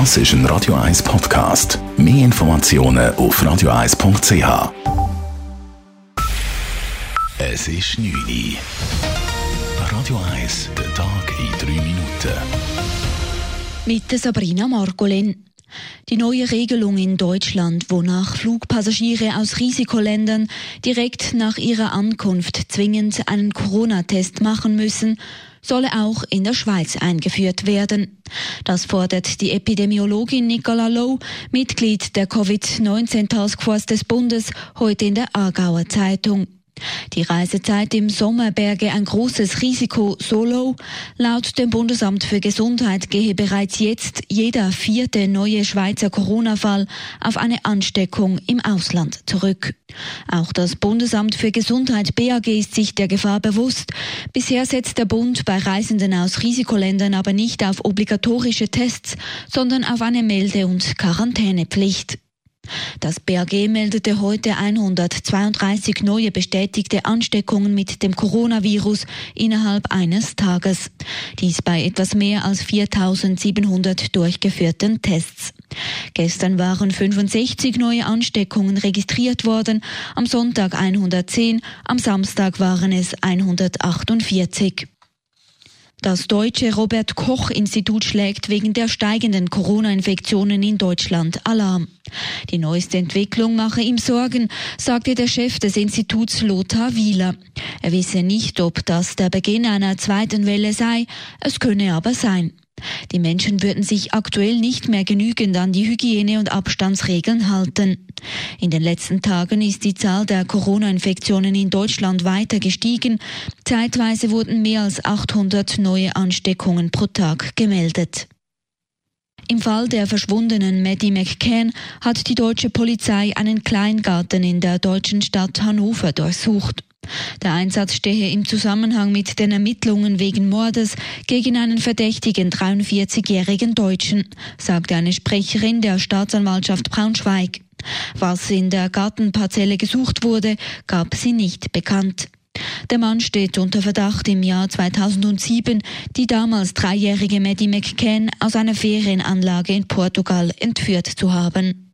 Das ist ein Radio 1 Podcast. Mehr Informationen auf radio1.ch. Es ist 9 Uhr. Radio 1, der Tag in 3 Minuten. Mit Sabrina Margolin. Die neue Regelung in Deutschland, wonach Flugpassagiere aus Risikoländern direkt nach ihrer Ankunft zwingend einen Corona-Test machen müssen, solle auch in der Schweiz eingeführt werden. Das fordert die Epidemiologin Nicola Low, Mitglied der Covid-19 Taskforce des Bundes, heute in der Aargauer Zeitung. Die Reisezeit im Sommer berge ein großes Risiko, so low. Laut dem Bundesamt für Gesundheit gehe bereits jetzt jeder vierte neue Schweizer Corona-Fall auf eine Ansteckung im Ausland zurück. Auch das Bundesamt für Gesundheit BAG ist sich der Gefahr bewusst. Bisher setzt der Bund bei Reisenden aus Risikoländern aber nicht auf obligatorische Tests, sondern auf eine Melde- und Quarantänepflicht. Das BAG meldete heute 132 neue bestätigte Ansteckungen mit dem Coronavirus innerhalb eines Tages. Dies bei etwas mehr als 4700 durchgeführten Tests. Gestern waren 65 neue Ansteckungen registriert worden, am Sonntag 110, am Samstag waren es 148. Das deutsche Robert Koch Institut schlägt wegen der steigenden Corona-Infektionen in Deutschland Alarm. Die neueste Entwicklung mache ihm Sorgen, sagte der Chef des Instituts Lothar Wieler. Er wisse nicht, ob das der Beginn einer zweiten Welle sei, es könne aber sein. Die Menschen würden sich aktuell nicht mehr genügend an die Hygiene- und Abstandsregeln halten. In den letzten Tagen ist die Zahl der Corona-Infektionen in Deutschland weiter gestiegen. Zeitweise wurden mehr als 800 neue Ansteckungen pro Tag gemeldet. Im Fall der verschwundenen Maddie McCann hat die deutsche Polizei einen Kleingarten in der deutschen Stadt Hannover durchsucht. Der Einsatz stehe im Zusammenhang mit den Ermittlungen wegen Mordes gegen einen verdächtigen 43-jährigen Deutschen, sagte eine Sprecherin der Staatsanwaltschaft Braunschweig. Was in der Gartenparzelle gesucht wurde, gab sie nicht bekannt. Der Mann steht unter Verdacht, im Jahr 2007 die damals dreijährige Maddie McCann aus einer Ferienanlage in Portugal entführt zu haben.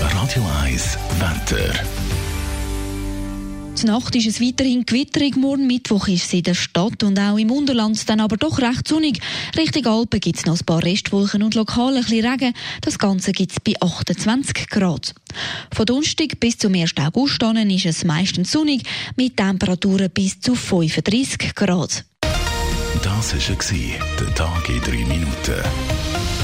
Radio 1, Wetter. Die Nacht ist es weiterhin gewitterig. Morgen Mittwoch ist es in der Stadt und auch im Unterland dann aber doch recht sonnig. Richtung Alpen gibt es noch ein paar Restwolken und lokal ein bisschen Regen. Das Ganze gibt es bei 28 Grad. Von Donnerstag bis zum 1. August ist es meistens sonnig mit Temperaturen bis zu 35 Grad. Das war der Tag in drei Minuten.